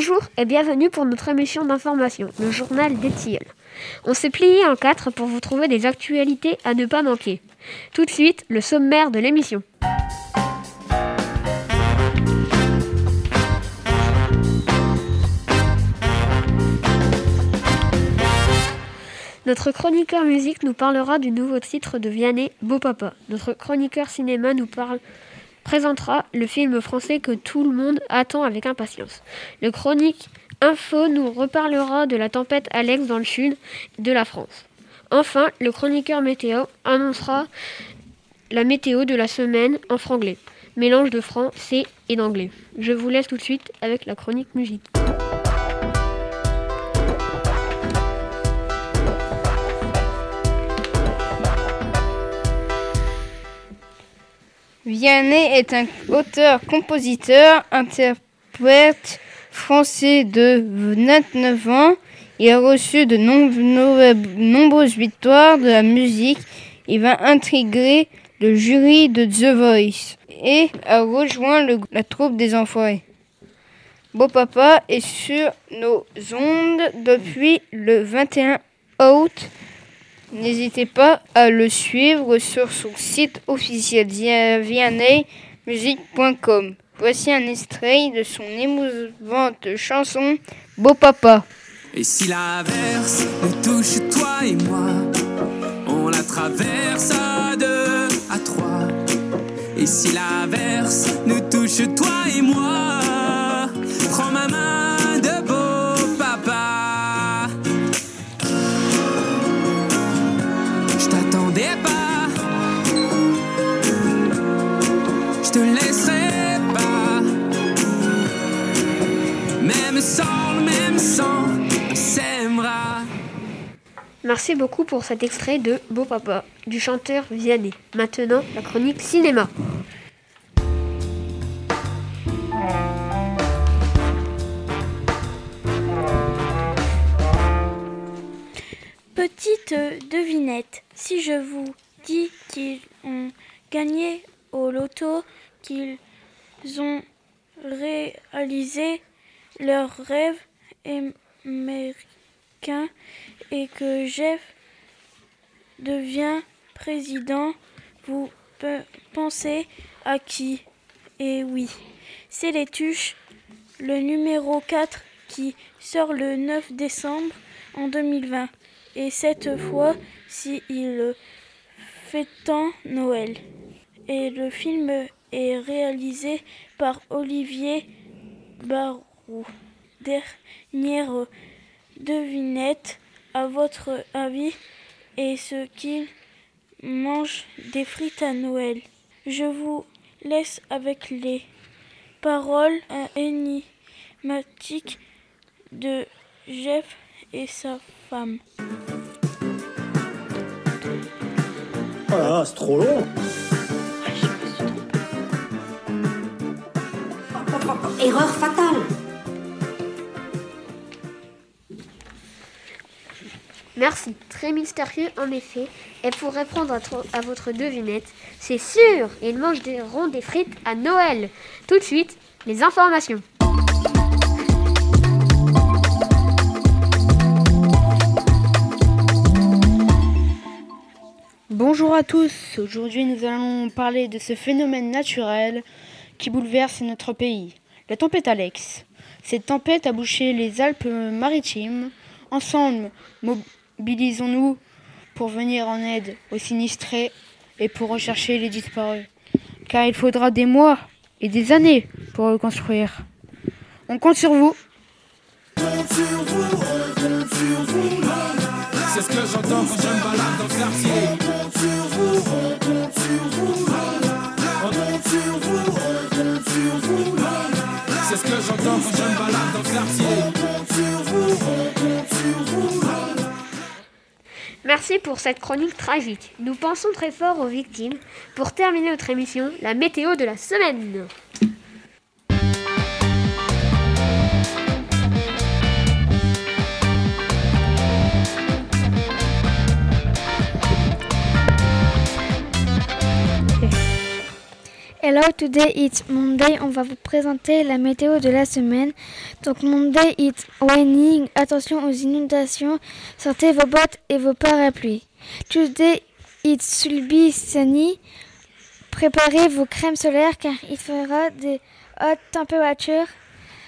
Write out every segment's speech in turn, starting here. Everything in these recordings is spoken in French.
Bonjour et bienvenue pour notre émission d'information, le journal des Tilleuls. On s'est plié en quatre pour vous trouver des actualités à ne pas manquer. Tout de suite, le sommaire de l'émission. Notre chroniqueur musique nous parlera du nouveau titre de Vianney, Beau Papa. Notre chroniqueur cinéma nous parle, présentera le film français que tout le monde attend avec impatience. Le chronique info nous reparlera de la tempête Alex dans le sud de la France. Enfin, le chroniqueur météo annoncera la météo de la semaine en franglais, mélange de français et d'anglais. Je vous laisse tout de suite avec la chronique musique. Vianney est un auteur-compositeur, interprète français de 29 ans. Il a reçu de nombreuses victoires de la musique. Il va intégrer le jury de The Voice et a rejoint la troupe des Enfoirés. Beau Papa est sur nos ondes depuis le 21 août. N'hésitez pas à le suivre sur son site officiel vianneymusique.com. Voici un extrait de son émouvante chanson Beau Papa. Et si l'averse nous touche toi et moi, on la traverse à deux, à trois. Et si l'averse nous touche toi et moi, je te laisserai pas. Même sans le même sang, on s'aimera. Merci beaucoup pour cet extrait de Beau Papa du chanteur Vianney. Maintenant, la chronique cinéma. Petite devinette, si je vous dis qu'ils ont gagné au loto, qu'ils ont réalisé leur rêve américain et que Jeff devient président, vous pe- pensez à qui? Et oui, c'est les tuches, le numéro 4 qui sort le 9 décembre en 2020. Et cette fois, si il fêtant Noël. Et le film est réalisé par Olivier Barou. Dernière devinette, à votre avis, est-ce qu'il mange des frites à Noël Je vous laisse avec les paroles énigmatiques de Jeff et sa femme. Là, c'est trop long Erreur fatale. Merci, très mystérieux en effet. Et pour répondre à, votre devinette, c'est sûr, ils mangent des ronds des frites à Noël. Tout de suite, les informations. Bonjour à tous, aujourd'hui nous allons parler de ce phénomène naturel qui bouleverse notre pays, la tempête Alex. Cette tempête a bouché les Alpes-Maritimes. Ensemble, mobilisons-nous pour venir en aide aux sinistrés et pour rechercher les disparus. Car il faudra des mois et des années pour reconstruire. On compte sur vous. Merci pour cette chronique tragique. Nous pensons très fort aux victimes. Pour terminer notre émission, la météo de la semaine. Hello, today it's Monday. On va vous présenter la météo de la semaine. Donc Monday it's raining. Attention aux inondations. Sortez vos bottes et vos parapluies. Tuesday it's sulby sunny. Préparez vos crèmes solaires car il fera des hautes températures.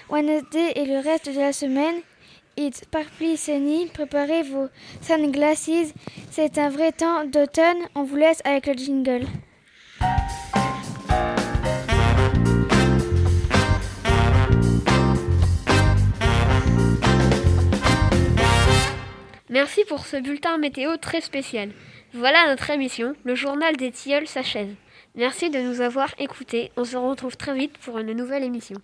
Wednesday et le reste de la semaine. It's partly sunny. Préparez vos sunglasses. C'est un vrai temps d'automne. On vous laisse avec le jingle. Merci pour ce bulletin météo très spécial. Voilà notre émission, le journal des tilleuls s'achève. Merci de nous avoir écoutés. On se retrouve très vite pour une nouvelle émission.